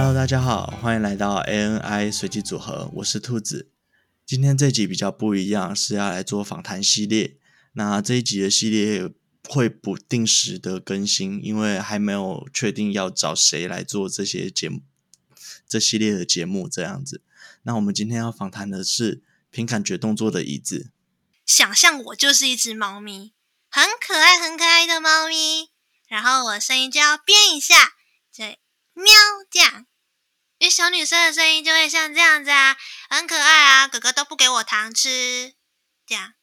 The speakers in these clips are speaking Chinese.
Hello，大家好，欢迎来到 ANI 随机组合，我是兔子。今天这集比较不一样，是要来做访谈系列。那这一集的系列会不定时的更新，因为还没有确定要找谁来做这些节目，这系列的节目这样子。那我们今天要访谈的是凭感觉动作的椅子。想象我就是一只猫咪，很可爱、很可爱的猫咪。然后我声音就要变一下，对，喵这样。因为小女生的声音就会像这样子啊，很可爱啊，哥哥都不给我糖吃，这样。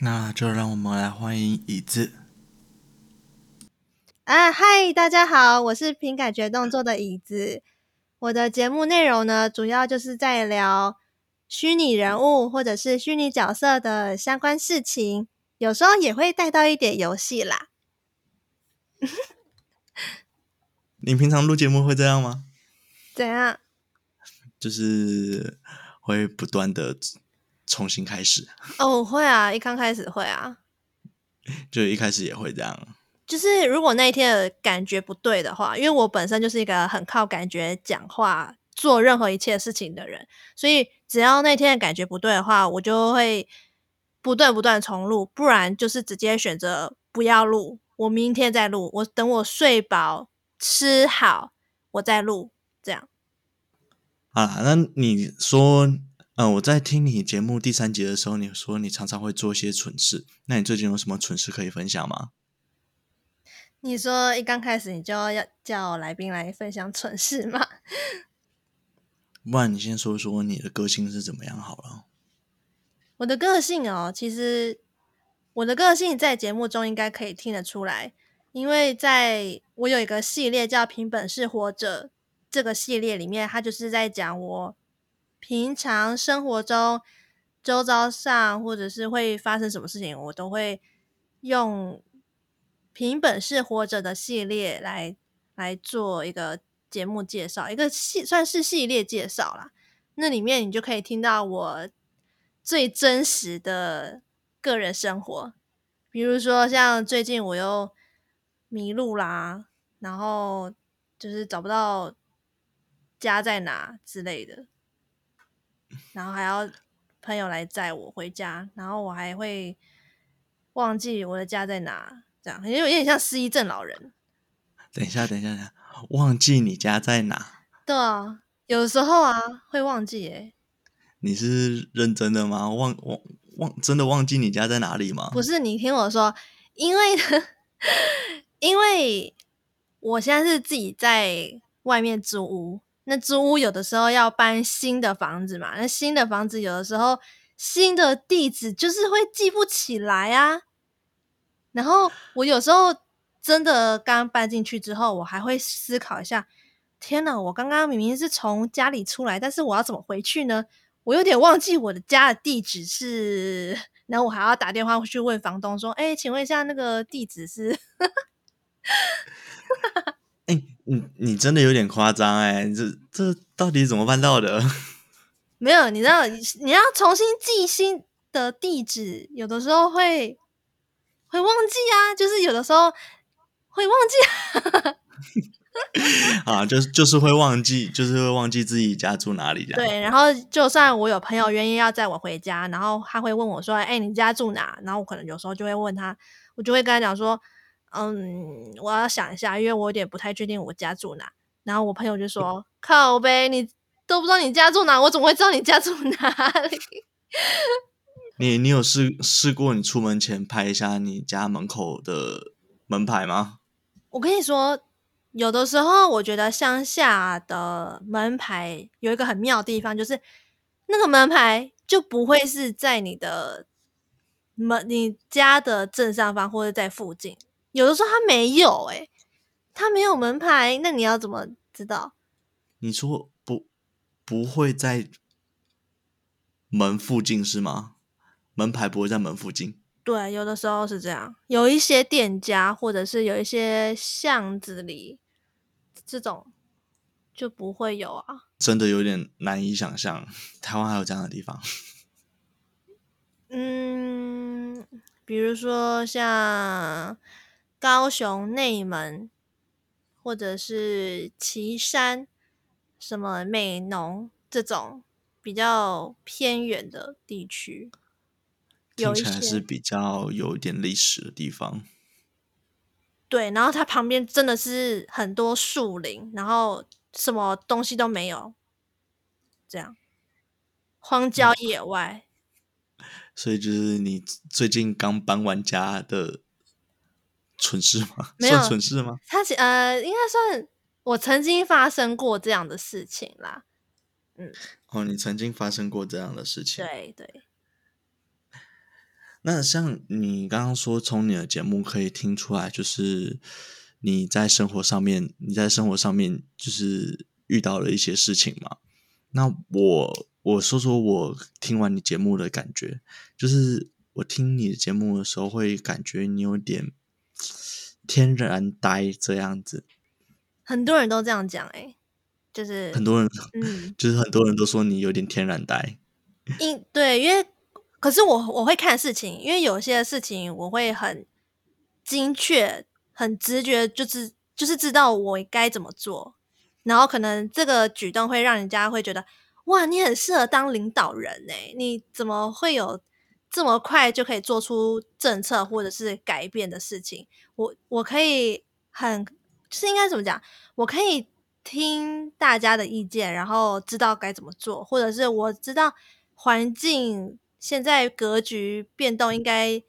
那就让我们来欢迎椅子。啊，嗨，大家好，我是凭感觉动作的椅子。我的节目内容呢，主要就是在聊虚拟人物或者是虚拟角色的相关事情，有时候也会带到一点游戏啦。你平常录节目会这样吗？怎样？就是会不断的重新开始。哦，会啊，一刚开始会啊，就一开始也会这样。就是如果那一天的感觉不对的话，因为我本身就是一个很靠感觉讲话、做任何一切事情的人，所以只要那天的感觉不对的话，我就会不断不断重录，不然就是直接选择不要录，我明天再录，我等我睡饱。吃好，我再录，这样。啊，那你说，嗯、呃，我在听你节目第三集的时候，你说你常常会做一些蠢事，那你最近有什么蠢事可以分享吗？你说一刚开始你就要叫来宾来分享蠢事吗？不然你先说说你的个性是怎么样好了。我的个性哦，其实我的个性在节目中应该可以听得出来。因为在我有一个系列叫《凭本事活着》，这个系列里面，它就是在讲我平常生活中周遭上或者是会发生什么事情，我都会用《凭本事活着》的系列来来做一个节目介绍，一个系算是系列介绍啦。那里面你就可以听到我最真实的个人生活，比如说像最近我又。迷路啦，然后就是找不到家在哪之类的，然后还要朋友来载我回家，然后我还会忘记我的家在哪，这样因为有点像失忆症老人。等一下，等一下，等一下，忘记你家在哪？对啊，有时候啊会忘记诶。你是认真的吗？忘忘忘，真的忘记你家在哪里吗？不是，你听我说，因为呢。因为我现在是自己在外面租屋，那租屋有的时候要搬新的房子嘛，那新的房子有的时候新的地址就是会记不起来啊。然后我有时候真的刚搬进去之后，我还会思考一下：天哪，我刚刚明明是从家里出来，但是我要怎么回去呢？我有点忘记我的家的地址是，然后我还要打电话去问房东说：“哎，请问一下，那个地址是？” 哎、欸，你你真的有点夸张哎！这这到底怎么办到的？没有，你知道，你要重新记新的地址，有的时候会会忘记啊，就是有的时候会忘记啊，就是就是会忘记，就是会忘记自己家住哪里。对，然后就算我有朋友愿意要载我回家，然后他会问我说：“哎、欸，你家住哪？”然后我可能有时候就会问他，我就会跟他讲说。嗯，我要想一下，因为我有点不太确定我家住哪。然后我朋友就说：“嗯、靠呗，你都不知道你家住哪，我怎么会知道你家住哪里？” 你你有试试过你出门前拍一下你家门口的门牌吗？我跟你说，有的时候我觉得乡下的门牌有一个很妙的地方，就是那个门牌就不会是在你的门你家的正上方，或者在附近。有的时候他没有诶、欸，他没有门牌，那你要怎么知道？你说不不会在门附近是吗？门牌不会在门附近？对，有的时候是这样。有一些店家或者是有一些巷子里，这种就不会有啊。真的有点难以想象，台湾还有这样的地方。嗯，比如说像。高雄内门，或者是旗山、什么美浓这种比较偏远的地区，听起来是比较有一点历史的地方。对，然后它旁边真的是很多树林，然后什么东西都没有，这样荒郊野外。嗯，所以就是你最近刚搬完家的。蠢事吗？没有算蠢事吗？他呃，应该算我曾经发生过这样的事情啦。嗯，哦，你曾经发生过这样的事情？对对。那像你刚刚说，从你的节目可以听出来，就是你在生活上面，你在生活上面就是遇到了一些事情嘛。那我我说说我听完你节目的感觉，就是我听你的节目的时候，会感觉你有点。天然呆这样子，很多人都这样讲哎、欸，就是很多人，嗯，就是很多人都说你有点天然呆。因对，因为可是我我会看事情，因为有些事情我会很精确、很直觉，就是就是知道我该怎么做，然后可能这个举动会让人家会觉得哇，你很适合当领导人哎、欸，你怎么会有？这么快就可以做出政策或者是改变的事情，我我可以很就是应该怎么讲？我可以听大家的意见，然后知道该怎么做，或者是我知道环境现在格局变动，应该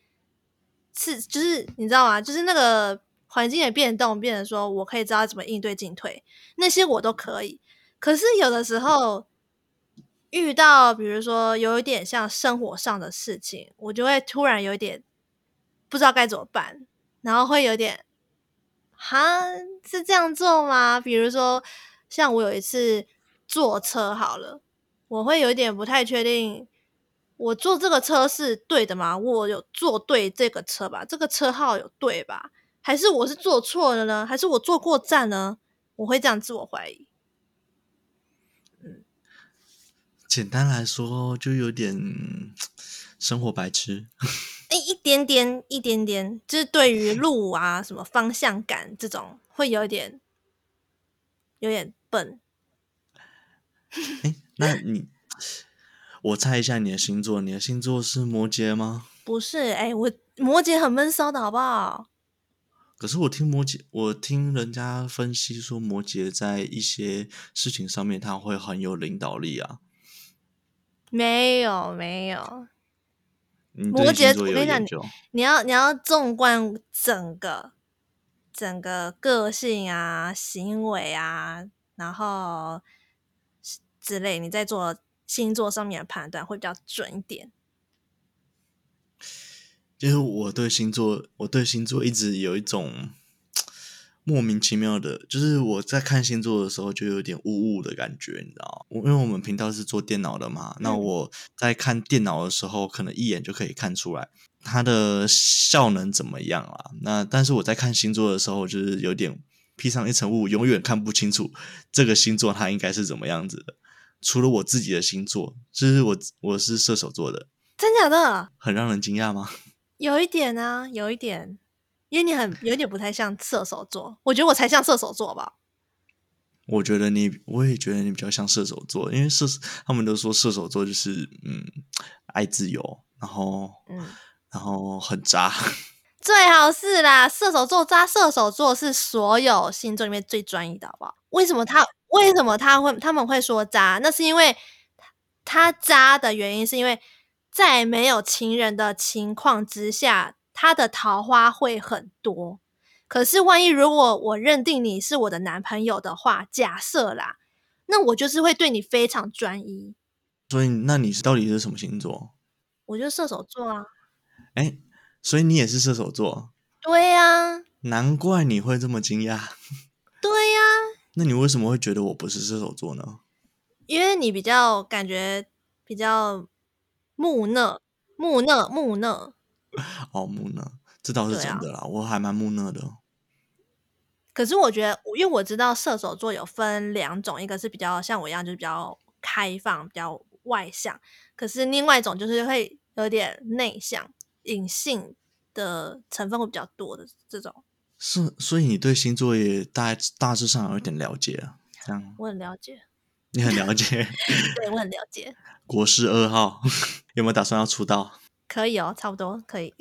是就是你知道吗？就是那个环境的变动，变成说我可以知道怎么应对进退，那些我都可以。可是有的时候。遇到比如说有一点像生活上的事情，我就会突然有点不知道该怎么办，然后会有点，哈，是这样做吗？比如说像我有一次坐车好了，我会有点不太确定，我坐这个车是对的吗？我有坐对这个车吧？这个车号有对吧？还是我是坐错了呢？还是我坐过站呢？我会这样自我怀疑。简单来说，就有点生活白痴。哎，一点点，一点点，就是对于路啊、什么方向感这种，会有点，有点笨。哎，那你，我猜一下你的星座，你的星座是摩羯吗？不是，哎，我摩羯很闷骚的好不好？可是我听摩羯，我听人家分析说，摩羯在一些事情上面，他会很有领导力啊。没有没有，摩羯，我跟你讲，你要你要纵观整个整个个性啊、行为啊，然后之类，你在做星座上面的判断会比较准一点。就是我对星座，我对星座一直有一种。莫名其妙的，就是我在看星座的时候就有点雾雾的感觉，你知道吗？因为我们频道是做电脑的嘛，那我在看电脑的时候，可能一眼就可以看出来它的效能怎么样啊。那但是我在看星座的时候，就是有点披上一层雾，永远看不清楚这个星座它应该是怎么样子的。除了我自己的星座，就是我我是射手座的，真假的？很让人惊讶吗？有一点啊，有一点。因为你很有点不太像射手座，我觉得我才像射手座吧。我觉得你，我也觉得你比较像射手座，因为射他们都说射手座就是嗯爱自由，然后嗯然后很渣，最好是啦。射手座渣，射手座是所有星座里面最专一的，好不好？为什么他 为什么他会他们会说渣？那是因为他渣的原因是因为在没有情人的情况之下。他的桃花会很多，可是万一如果我认定你是我的男朋友的话，假设啦，那我就是会对你非常专一。所以，那你是到底是什么星座？我就是射手座啊。哎，所以你也是射手座？对呀、啊。难怪你会这么惊讶。对呀、啊。那你为什么会觉得我不是射手座呢？因为你比较感觉比较木讷、木讷、木讷。哦，木讷，这倒是真的啦，啊、我还蛮木讷的。可是我觉得，因为我知道射手座有分两种，一个是比较像我一样，就是比较开放、比较外向；可是另外一种就是会有点内向、隐性的成分会比较多的这种。是，所以你对星座也大大致上有一点了解啊？这样，我很了解。你很了解？对，我很了解。国师二号 有没有打算要出道？可以哦，差不多可以。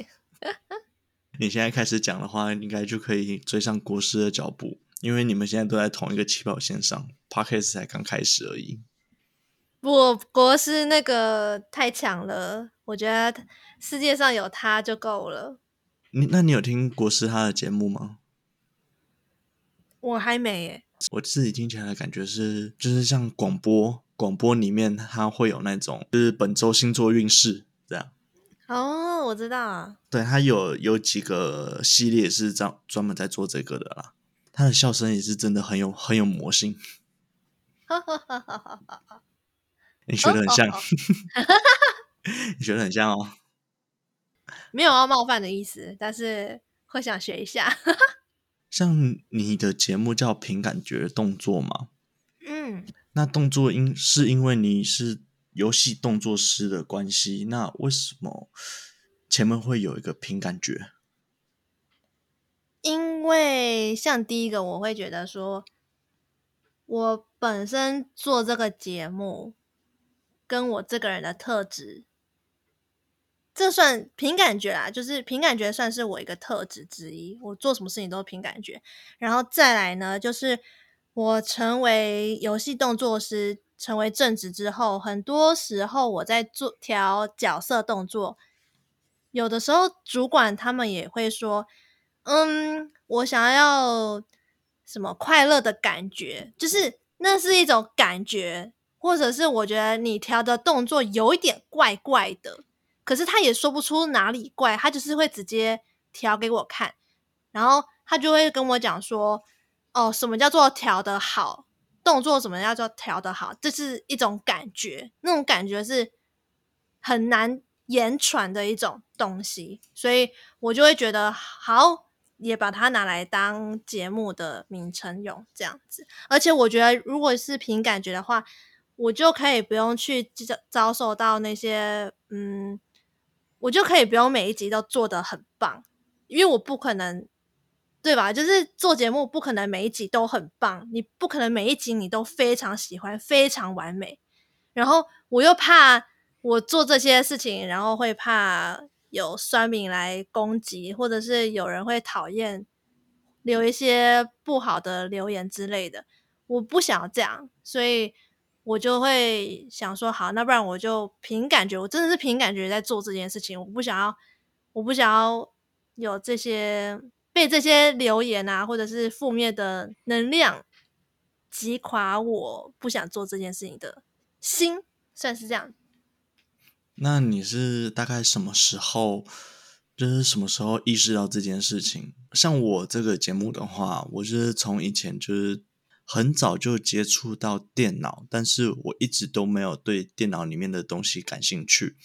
你现在开始讲的话，应该就可以追上国师的脚步，因为你们现在都在同一个起跑线上，Podcast 才刚开始而已。不，国师那个太强了，我觉得世界上有他就够了。你那你有听国师他的节目吗？我还没耶。我自己听起来的感觉是，就是像广播，广播里面它会有那种，就是本周星座运势。哦，我知道啊。对，他有有几个系列是这样专门在做这个的啦。他的笑声也是真的很有很有魔性。你学的很像，你学的很像哦。没有要冒犯的意思，但是会想学一下。像你的节目叫凭感觉动作吗？嗯，那动作因是因为你是游戏动作师的关系，那为什么前面会有一个凭感觉？因为像第一个，我会觉得说，我本身做这个节目，跟我这个人的特质。这算凭感觉啦，就是凭感觉算是我一个特质之一。我做什么事情都凭感觉。然后再来呢，就是我成为游戏动作师，成为正职之后，很多时候我在做调角色动作，有的时候主管他们也会说：“嗯，我想要什么快乐的感觉，就是那是一种感觉，或者是我觉得你调的动作有一点怪怪的。”可是他也说不出哪里怪，他就是会直接调给我看，然后他就会跟我讲说：“哦，什么叫做调得好？动作什么叫做调得好？这是一种感觉，那种感觉是很难言传的一种东西，所以我就会觉得好，也把它拿来当节目的名称用这样子。而且我觉得，如果是凭感觉的话，我就可以不用去遭遭受到那些嗯。”我就可以不用每一集都做得很棒，因为我不可能，对吧？就是做节目不可能每一集都很棒，你不可能每一集你都非常喜欢、非常完美。然后我又怕我做这些事情，然后会怕有酸民来攻击，或者是有人会讨厌，留一些不好的留言之类的。我不想要这样，所以。我就会想说，好，那不然我就凭感觉，我真的是凭感觉在做这件事情。我不想要，我不想要有这些被这些留言啊，或者是负面的能量击垮我不想做这件事情的心，算是这样。那你是大概什么时候，就是什么时候意识到这件事情？像我这个节目的话，我是从以前就是。很早就接触到电脑，但是我一直都没有对电脑里面的东西感兴趣。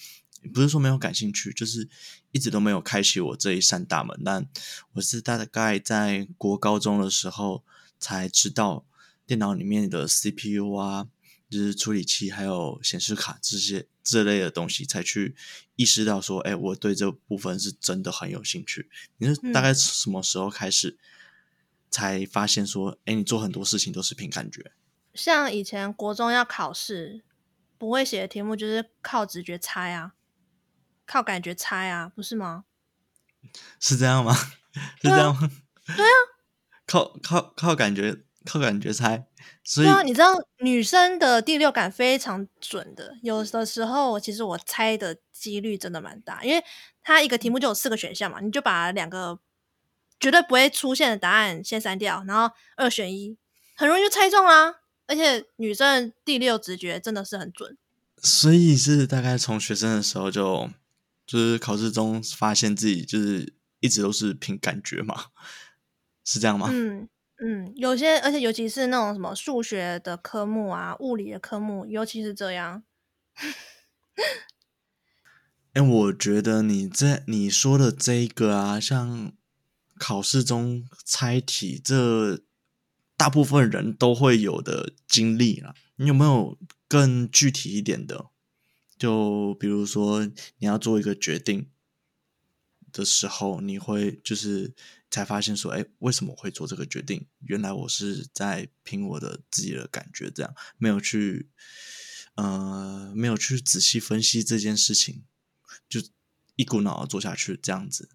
不是说没有感兴趣，就是一直都没有开启我这一扇大门。但我是大概在国高中的时候才知道电脑里面的 CPU 啊，就是处理器还有显示卡这些这类的东西，才去意识到说，哎，我对这部分是真的很有兴趣。你是大概什么时候开始？才发现说，哎，你做很多事情都是凭感觉。像以前国中要考试，不会写的题目就是靠直觉猜啊，靠感觉猜啊，不是吗？是这样吗？是这样吗？对啊，靠靠靠感觉，靠感觉猜。所以对啊，你知道女生的第六感非常准的，有的时候其实我猜的几率真的蛮大，因为它一个题目就有四个选项嘛，你就把两个。绝对不会出现的答案先删掉，然后二选一，很容易就猜中啦。而且女生第六直觉真的是很准，所以是大概从学生的时候就就是考试中发现自己就是一直都是凭感觉嘛，是这样吗？嗯嗯，有些而且尤其是那种什么数学的科目啊、物理的科目，尤其是这样。哎，我觉得你这你说的这一个啊，像。考试中猜题，这大部分人都会有的经历啦。你有没有更具体一点的？就比如说，你要做一个决定的时候，你会就是才发现说，哎，为什么会做这个决定？原来我是在凭我的自己的感觉，这样没有去，呃，没有去仔细分析这件事情，就一股脑的做下去，这样子。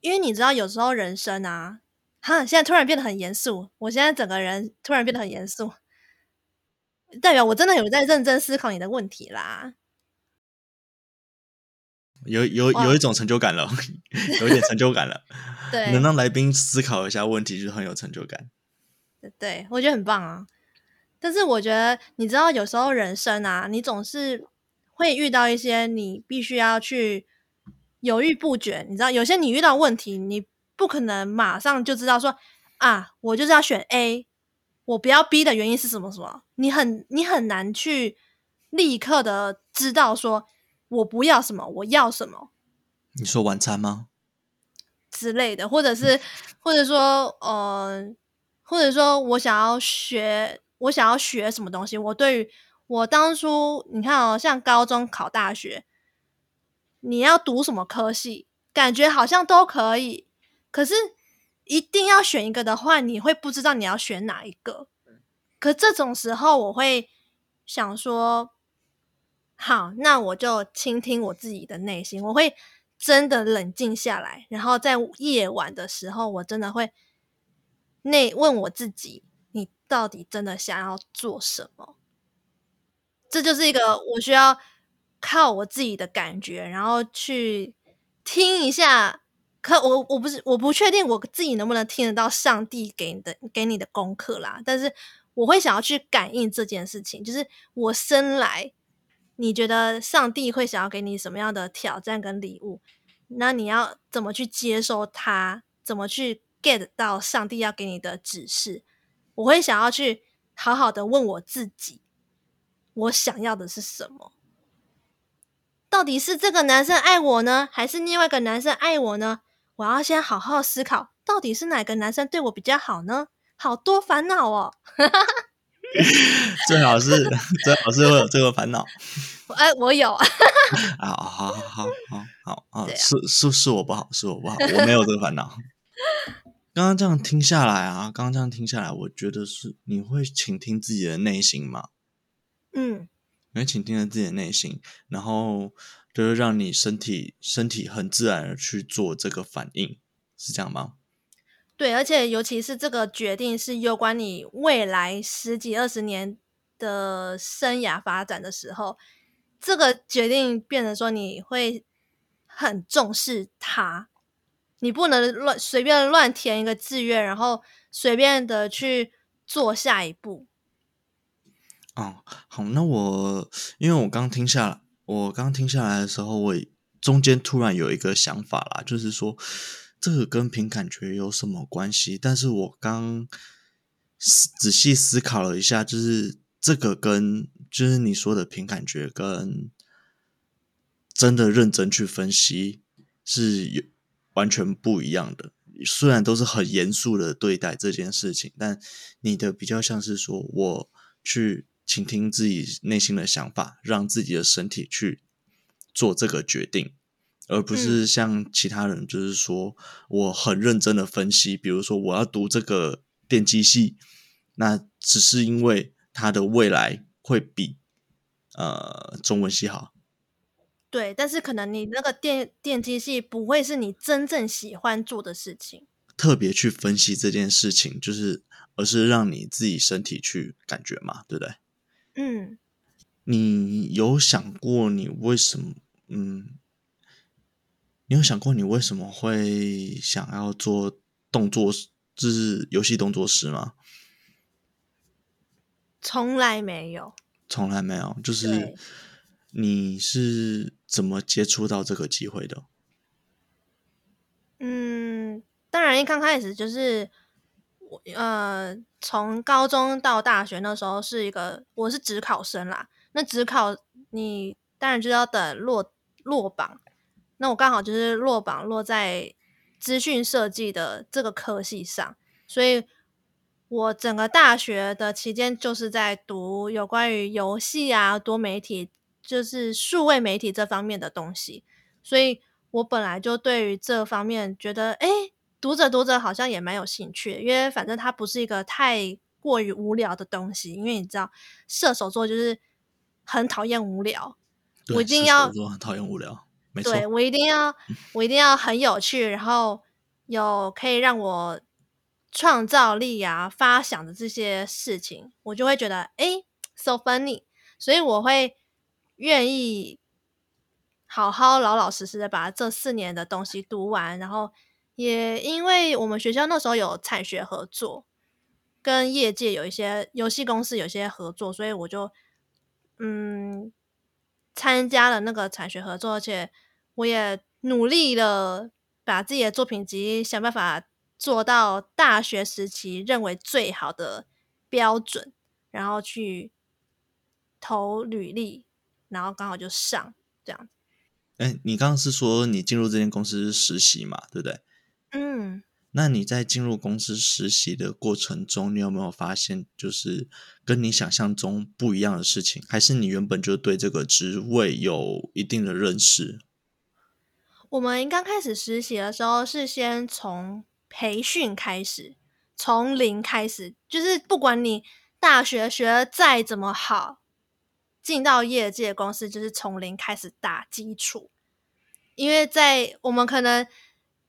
因为你知道，有时候人生啊，哈，现在突然变得很严肃，我现在整个人突然变得很严肃，代表我真的有在认真思考你的问题啦。有有有一种成就感了，有一点成就感了。对，能让来宾思考一下问题，就很有成就感。对，我觉得很棒啊。但是我觉得，你知道，有时候人生啊，你总是会遇到一些你必须要去犹豫不决。你知道，有些你遇到问题，你不可能马上就知道说啊，我就是要选 A，我不要逼的原因是什么什么。你很你很难去立刻的知道说。我不要什么，我要什么？你说晚餐吗？之类的，或者是，或者说，呃，或者说我想要学，我想要学什么东西？我对于我当初，你看哦，像高中考大学，你要读什么科系，感觉好像都可以，可是一定要选一个的话，你会不知道你要选哪一个。可这种时候，我会想说。好，那我就倾听我自己的内心，我会真的冷静下来，然后在夜晚的时候，我真的会内问我自己：你到底真的想要做什么？这就是一个我需要靠我自己的感觉，然后去听一下。可我我不是我不确定我自己能不能听得到上帝给你的给你的功课啦，但是我会想要去感应这件事情，就是我生来。你觉得上帝会想要给你什么样的挑战跟礼物？那你要怎么去接受它？怎么去 get 到上帝要给你的指示？我会想要去好好的问我自己，我想要的是什么？到底是这个男生爱我呢，还是另外一个男生爱我呢？我要先好好思考，到底是哪个男生对我比较好呢？好多烦恼哦。最好是最好是会有这个烦恼。哎，我有啊。好好好好好好啊！是是是我不好，是我不好，我没有这个烦恼。刚刚这样听下来啊，刚刚这样听下来，我觉得是你会倾听自己的内心吗？嗯，你会倾听了自己的内心，然后就是让你身体身体很自然的去做这个反应，是这样吗？对，而且尤其是这个决定是有关你未来十几二十年的生涯发展的时候，这个决定变成说你会很重视它，你不能乱随便乱填一个志愿，然后随便的去做下一步。哦，好，那我因为我刚听下来，我刚听下来的时候，我中间突然有一个想法啦，就是说。这个跟凭感觉有什么关系？但是我刚仔细思考了一下，就是这个跟就是你说的凭感觉跟真的认真去分析是有完全不一样的。虽然都是很严肃的对待这件事情，但你的比较像是说我去倾听自己内心的想法，让自己的身体去做这个决定。而不是像其他人，就是说我很认真的分析，比如说我要读这个电机系，那只是因为它的未来会比呃中文系好。对，但是可能你那个电电机系不会是你真正喜欢做的事情。特别去分析这件事情，就是而是让你自己身体去感觉嘛，对不对？嗯。你有想过你为什么嗯？你有想过你为什么会想要做动作，就是游戏动作师吗？从来没有，从来没有。就是你是怎么接触到这个机会的？嗯，当然一刚开始就是我呃，从高中到大学那时候是一个我是职考生啦。那职考你当然就要等落落榜。那我刚好就是落榜落在资讯设计的这个科系上，所以我整个大学的期间就是在读有关于游戏啊、多媒体，就是数位媒体这方面的东西。所以我本来就对于这方面觉得，哎，读着读着好像也蛮有兴趣，因为反正它不是一个太过于无聊的东西。因为你知道，射手座就是很讨厌无聊，我一定要很讨厌无聊，没错，对，我一定要，我一定要很有趣，然后有可以让我创造力啊、发想的这些事情，我就会觉得哎 so funny，所以我会愿意好好老老实实的把这四年的东西读完，然后。也因为我们学校那时候有产学合作，跟业界有一些游戏公司有一些合作，所以我就嗯参加了那个产学合作，而且我也努力了，把自己的作品集想办法做到大学时期认为最好的标准，然后去投履历，然后刚好就上这样。哎，你刚刚是说你进入这间公司实习嘛，对不对？嗯，那你在进入公司实习的过程中，你有没有发现就是跟你想象中不一样的事情？还是你原本就对这个职位有一定的认识？我们刚开始实习的时候是先从培训开始，从零开始，就是不管你大学学得再怎么好，进到业界公司就是从零开始打基础，因为在我们可能。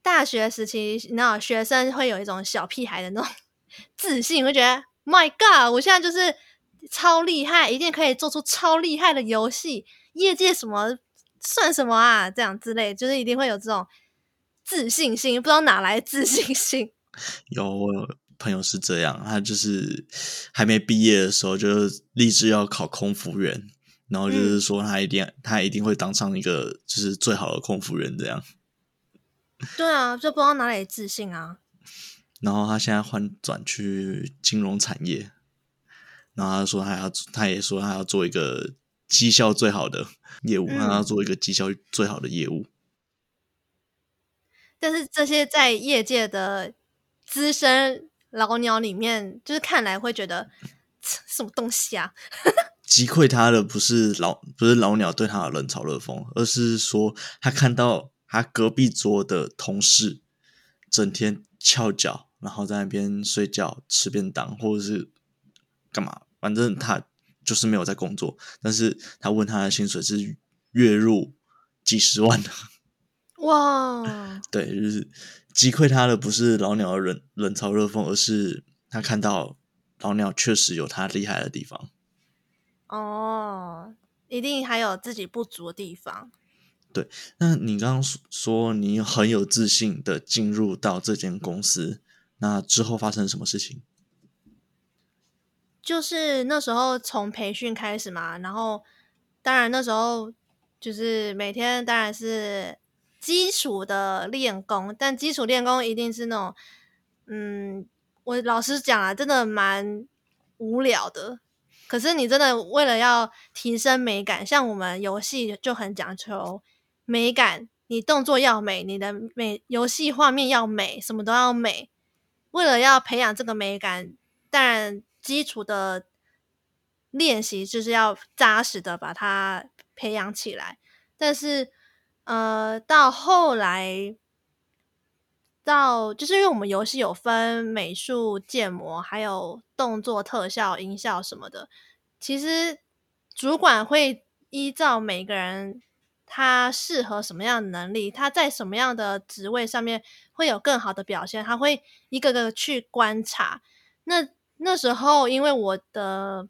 大学时期，你知道，学生会有一种小屁孩的那种 自信，会觉得 My God，我现在就是超厉害，一定可以做出超厉害的游戏，业界什么算什么啊？这样之类，就是一定会有这种自信心，不知道哪来自信心。有，我有朋友是这样，他就是还没毕业的时候就立志要考空服员，然后就是说他一定、嗯、他一定会当上一个就是最好的空服员这样。对啊，就不知道哪里自信啊。然后他现在换转去金融产业，然后他说他要，他也说他要做一个绩效最好的业务，嗯、他要做一个绩效最好的业务。但是这些在业界的资深老鸟里面，就是看来会觉得什么东西啊？击溃他的不是老不是老鸟对他的冷嘲热讽，而是说他看到。他隔壁桌的同事整天翘脚，然后在那边睡觉、吃便当，或者是干嘛？反正他就是没有在工作。但是他问他的薪水是月入几十万的。哇！对，就是击溃他的不是老鸟的冷冷嘲热讽，而是他看到老鸟确实有他厉害的地方。哦，一定还有自己不足的地方。对，那你刚刚说你很有自信的进入到这间公司，那之后发生什么事情？就是那时候从培训开始嘛，然后当然那时候就是每天当然是基础的练功，但基础练功一定是那种，嗯，我老实讲啊，真的蛮无聊的。可是你真的为了要提升美感，像我们游戏就很讲求。美感，你动作要美，你的美游戏画面要美，什么都要美。为了要培养这个美感，当然基础的练习就是要扎实的把它培养起来。但是，呃，到后来，到就是因为我们游戏有分美术、建模，还有动作特效、音效什么的。其实主管会依照每个人。他适合什么样的能力？他在什么样的职位上面会有更好的表现？他会一个个去观察。那那时候，因为我的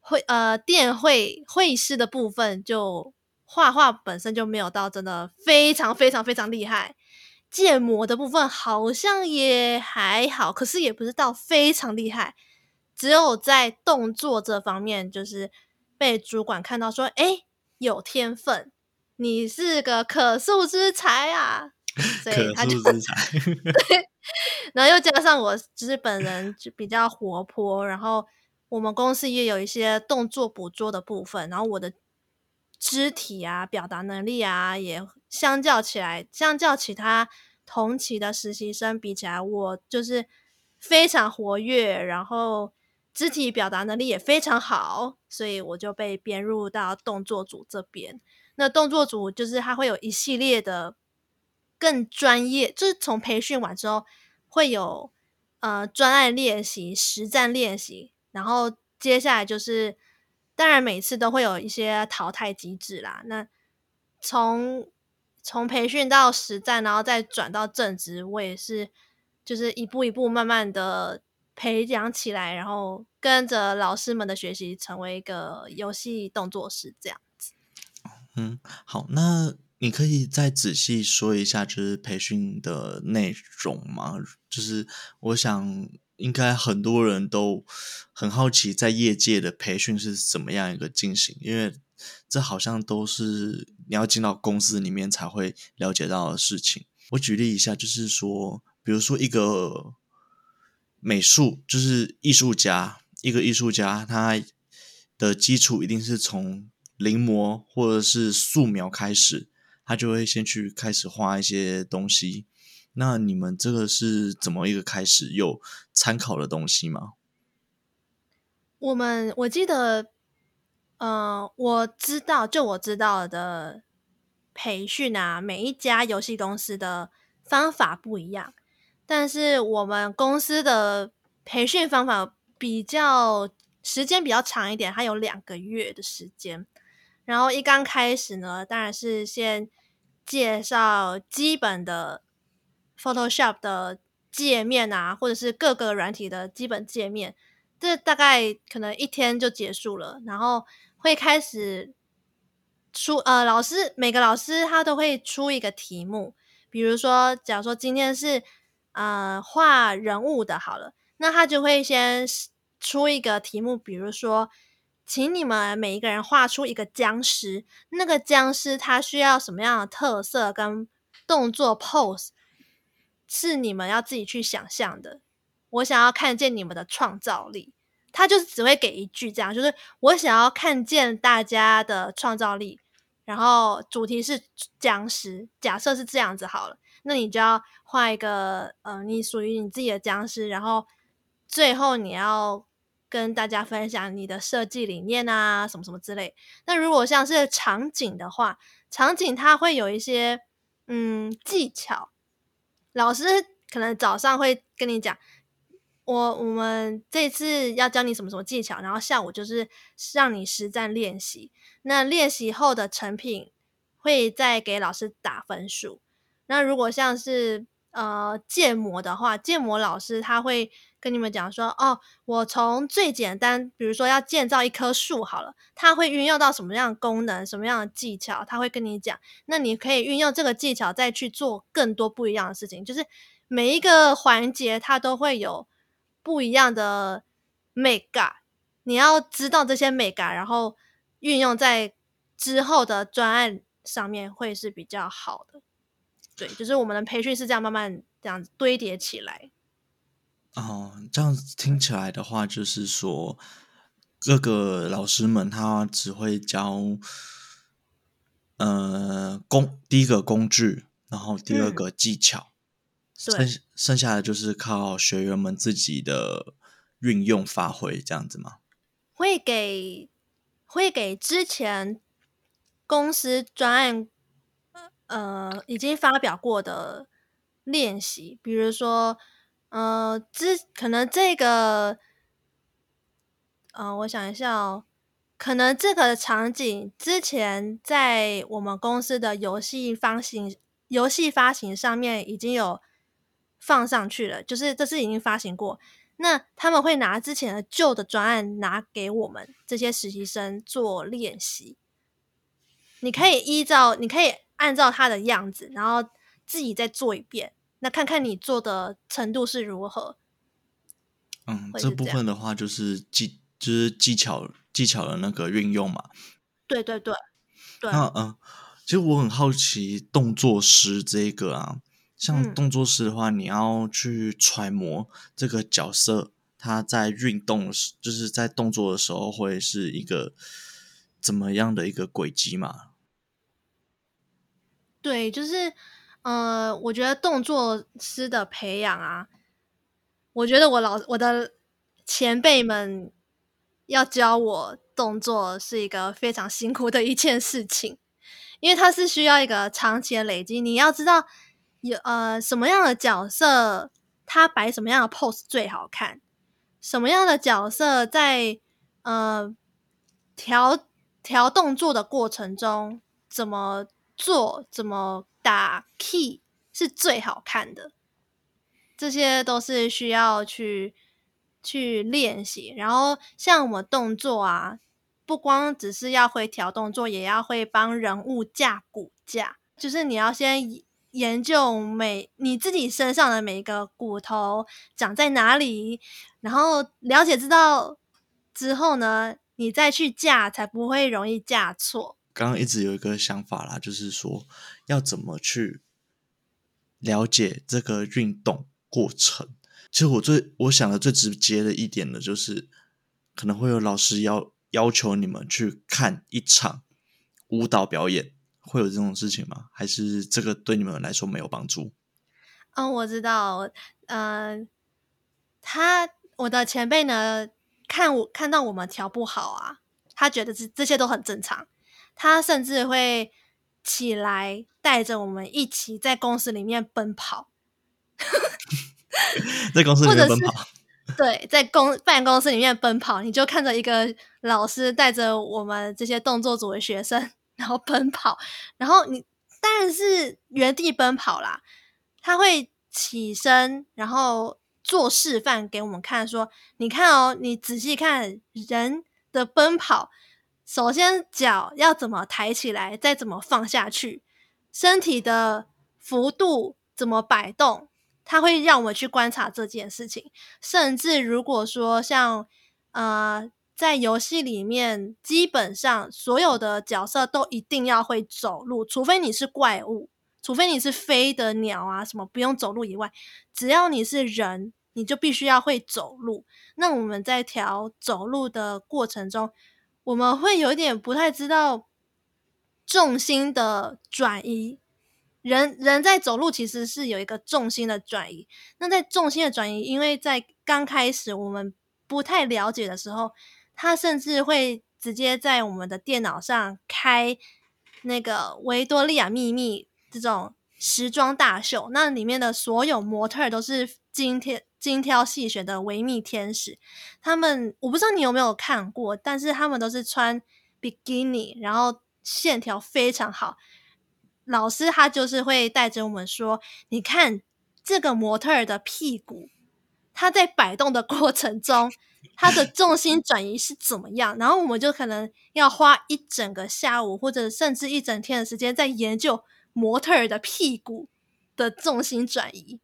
会呃电绘绘师的部分，就画画本身就没有到真的非常非常非常厉害。建模的部分好像也还好，可是也不是到非常厉害。只有在动作这方面，就是被主管看到说，哎，有天分。你是个可塑之才啊，所以他就，可塑之才 对，然后又加上我就是本人就比较活泼，然后我们公司也有一些动作捕捉的部分，然后我的肢体啊、表达能力啊，也相较起来，相较其他同期的实习生比起来，我就是非常活跃，然后肢体表达能力也非常好，所以我就被编入到动作组这边。那动作组就是他会有一系列的更专业，就是从培训完之后，会有呃专案练习、实战练习，然后接下来就是，当然每次都会有一些淘汰机制啦。那从从培训到实战，然后再转到正职，我也是就是一步一步慢慢的培养起来，然后跟着老师们的学习，成为一个游戏动作师这样。嗯，好，那你可以再仔细说一下，就是培训的内容吗？就是我想，应该很多人都很好奇，在业界的培训是怎么样一个进行，因为。这好像都是你要进到公司里面才会了解到的事情。我举例一下，就是说，比如说一个美术，就是艺术家，一个艺术家，他的基础一定是从临摹或者是素描开始，他就会先去开始画一些东西。那你们这个是怎么一个开始？有参考的东西吗？我们我记得。呃，我知道，就我知道的培训啊，每一家游戏公司的方法不一样，但是我们公司的培训方法比较时间比较长一点，它有两个月的时间。然后一刚开始呢，当然是先介绍基本的 Photoshop 的界面啊，或者是各个软体的基本界面，这大概可能一天就结束了，然后。会开始出呃，老师每个老师他都会出一个题目，比如说，假如说今天是呃画人物的，好了，那他就会先出一个题目，比如说，请你们每一个人画出一个僵尸，那个僵尸他需要什么样的特色跟动作 pose，是你们要自己去想象的，我想要看见你们的创造力。他就是只会给一句这样，就是我想要看见大家的创造力，然后主题是僵尸，假设是这样子好了，那你就要画一个呃，你属于你自己的僵尸，然后最后你要跟大家分享你的设计理念啊，什么什么之类。那如果像是场景的话，场景它会有一些嗯技巧，老师可能早上会跟你讲。我我们这次要教你什么什么技巧，然后下午就是让你实战练习。那练习后的成品会再给老师打分数。那如果像是呃建模的话，建模老师他会跟你们讲说，哦，我从最简单，比如说要建造一棵树好了，他会运用到什么样的功能，什么样的技巧，他会跟你讲。那你可以运用这个技巧再去做更多不一样的事情，就是每一个环节它都会有。不一样的美感，你要知道这些美感，然后运用在之后的专案上面会是比较好的。对，就是我们的培训是这样慢慢这样堆叠起来。哦，这样听起来的话，就是说各个老师们他只会教，呃，工第一个工具，然后第二个技巧。嗯剩剩下的就是靠学员们自己的运用发挥，这样子吗？会给会给之前公司专案呃已经发表过的练习，比如说呃之可能这个呃我想一下哦，可能这个场景之前在我们公司的游戏发行游戏发行上面已经有。放上去了，就是这是已经发行过。那他们会拿之前的旧的专案拿给我们这些实习生做练习。你可以依照，你可以按照他的样子，然后自己再做一遍。那看看你做的程度是如何。嗯，这，这部分的话就是技，就是技巧技巧的那个运用嘛。对对对对。那嗯，其实我很好奇动作师这个啊。像动作师的话，嗯，你要去揣摩这个角色他在运动，就是在动作的时候会是一个怎么样的一个轨迹嘛？对，就是呃，我觉得动作师的培养啊，我觉得我老我的前辈们要教我动作是一个非常辛苦的一件事情，因为它是需要一个长期的累积，你要知道。有呃，什么样的角色他摆什么样的 pose 最好看，什么样的角色在呃调调动作的过程中怎么做，怎么打 key 是最好看的，这些都是需要去去练习。然后像我们动作啊，不光只是要会调动作，也要会帮人物架骨架，就是你要先。研究每你自己身上的每一个骨头长在哪里，然后了解知道之后呢，你再去架才不会容易架错。刚刚一直有一个想法啦，就是说要怎么去了解这个运动过程。其实我最我想的最直接的一点呢，就是可能会有老师要要求你们去看一场舞蹈表演。会有这种事情吗？还是这个对你们来说没有帮助？嗯，我知道，嗯、呃，他我的前辈呢，看我看到我们调不好啊，他觉得这这些都很正常，他甚至会起来带着我们一起在公司里面奔跑，在公司里面奔跑，对，在公办公室里面奔跑，你就看着一个老师带着我们这些动作组的学生。然后奔跑，然后你当然是原地奔跑啦。他会起身，然后做示范给我们看，说：“你看哦，你仔细看人的奔跑，首先脚要怎么抬起来，再怎么放下去，身体的幅度怎么摆动，它会让我们去观察这件事情。甚至如果说像呃。”在游戏里面，基本上所有的角色都一定要会走路，除非你是怪物，除非你是飞的鸟啊什么不用走路以外，只要你是人，你就必须要会走路。那我们在调走路的过程中，我们会有点不太知道重心的转移。人人在走路其实是有一个重心的转移。那在重心的转移，因为在刚开始我们不太了解的时候。他甚至会直接在我们的电脑上开那个《维多利亚秘密》这种时装大秀，那里面的所有模特都是今天精挑细选的维密天使。他们我不知道你有没有看过，但是他们都是穿比基尼，然后线条非常好。老师他就是会带着我们说：“你看这个模特儿的屁股，他在摆动的过程中。”它的重心 转移是怎么样？然后我们就可能要花一整个下午，或者甚至一整天的时间，在研究模特儿的屁股的重心转移。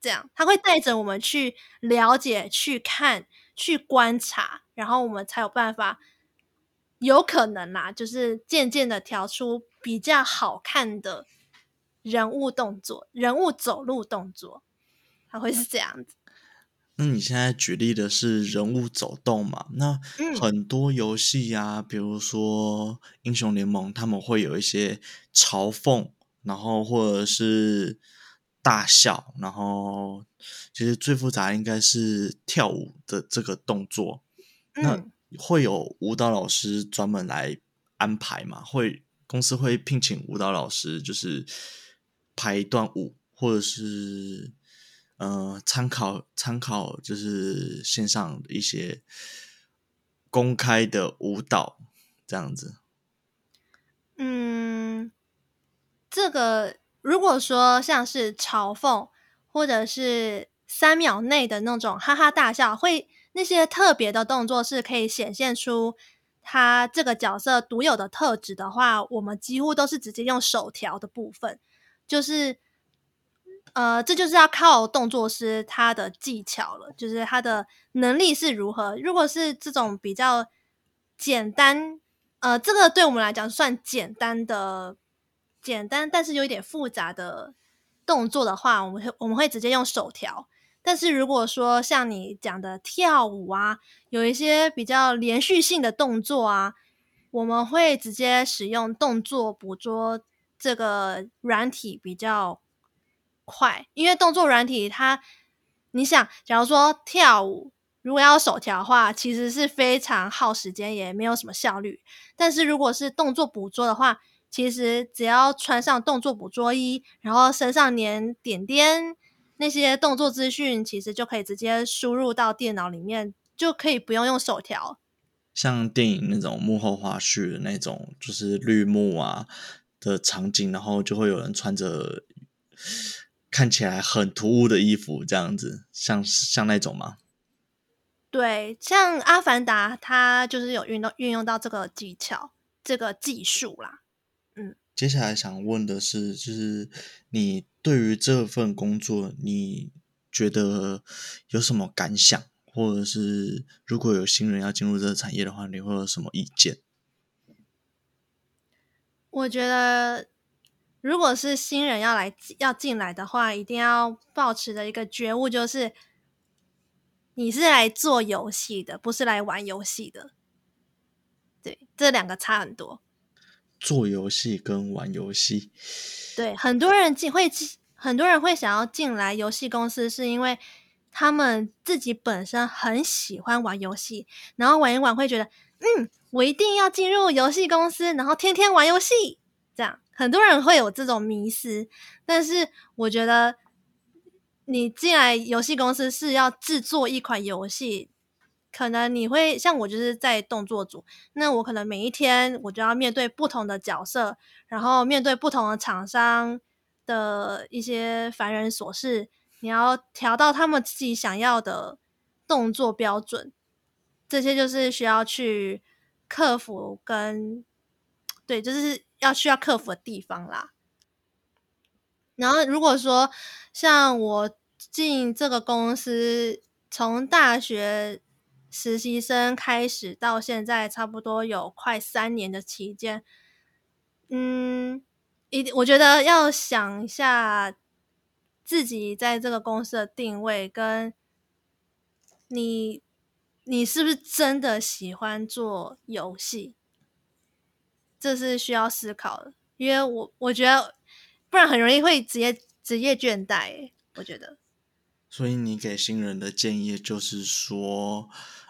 这样，他会带着我们去了解、去看、去观察，然后我们才有办法，有可能啦，就是渐渐的调出比较好看的人物动作、人物走路动作，他会是这样子。那你现在举例的是人物走动嘛？那很多游戏呀，比如说英雄联盟，他们会有一些嘲讽，然后或者是大笑，然后其实最复杂应该是跳舞的这个动作。那会有舞蹈老师专门来安排嘛？会公司会聘请舞蹈老师，就是排一段舞，或者是？呃，参考参考就是线上一些公开的舞蹈这样子。嗯，这个如果说像是嘲讽或者是三秒内的那种哈哈大笑，会那些特别的动作是可以显现出他这个角色独有的特质的话，我们几乎都是直接用手调的部分，就是。呃，这就是要靠动作师他的技巧了，就是他的能力是如何。如果是这种比较简单，呃，这个对我们来讲算简单的、简单但是有一点复杂的动作的话，我们会我们会直接用手调。但是如果说像你讲的跳舞啊，有一些比较连续性的动作啊，我们会直接使用动作捕捉这个软体比较。快，因为动作软体它，你想，假如说跳舞，如果要手调的话，其实是非常耗时间，也没有什么效率。但是如果是动作捕捉的话，其实只要穿上动作捕捉衣，然后身上粘点点，那些动作资讯其实就可以直接输入到电脑里面，就可以不用用手条。像电影那种幕后花絮的那种，就是绿幕啊的场景，然后就会有人穿着看起来很突兀的衣服，这样子，像像那种吗？对，像《阿凡达》，它就是有运动运用到这个技巧、这个技术啦。接下来想问的是，就是你对于这份工作，你觉得有什么感想？或者是如果有新人要进入这个产业的话，你会有什么意见？我觉得，如果是新人要来要进来的话，一定要抱持的一个觉悟就是，你是来做游戏的，不是来玩游戏的。对，这两个差很多。做游戏跟玩游戏，对，很多人进会很多人会想要进来游戏公司，是因为。他们自己本身很喜欢玩游戏，然后玩一玩会觉得，嗯，我一定要进入游戏公司，然后天天玩游戏。这样很多人会有这种迷思，但是我觉得你进来游戏公司是要制作一款游戏，可能你会像我就是在动作组，那我可能每一天我就要面对不同的角色，然后面对不同的厂商的一些烦人琐事。你要调到他们自己想要的动作标准，这些就是需要去克服跟对，就是要需要克服的地方啦。然后如果说像我进这个公司，从大学实习生开始到现在，差不多有快三年的期间，嗯，一我觉得要想一下。自己在这个公司的定位，跟你，你是不是真的喜欢做游戏？这是需要思考的，因为我我觉得不然很容易会职业职业倦怠。我觉得，所以你给新人的建议就是说，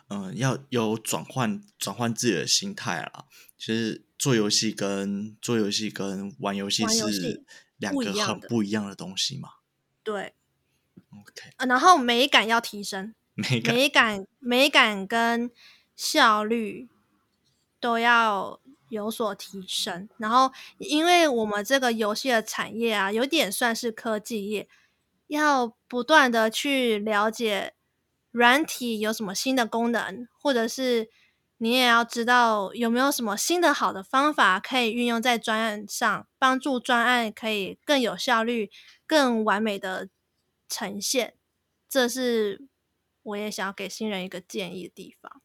嗯、呃，要有转换转换自己的心态啦。其实做游戏跟做游戏跟玩游戏是两个很不一样的东西嘛。对，OK，然后美感要提升，美感、美感、美感跟效率都要有所提升。然后，因为我们这个游戏的产业啊，有点算是科技业，要不断的去了解软体有什么新的功能，或者是你也要知道有没有什么新的好的方法可以运用在专案上，帮助专案可以更有效率。更完美的呈现，这是我也想要给新人一个建议的地方。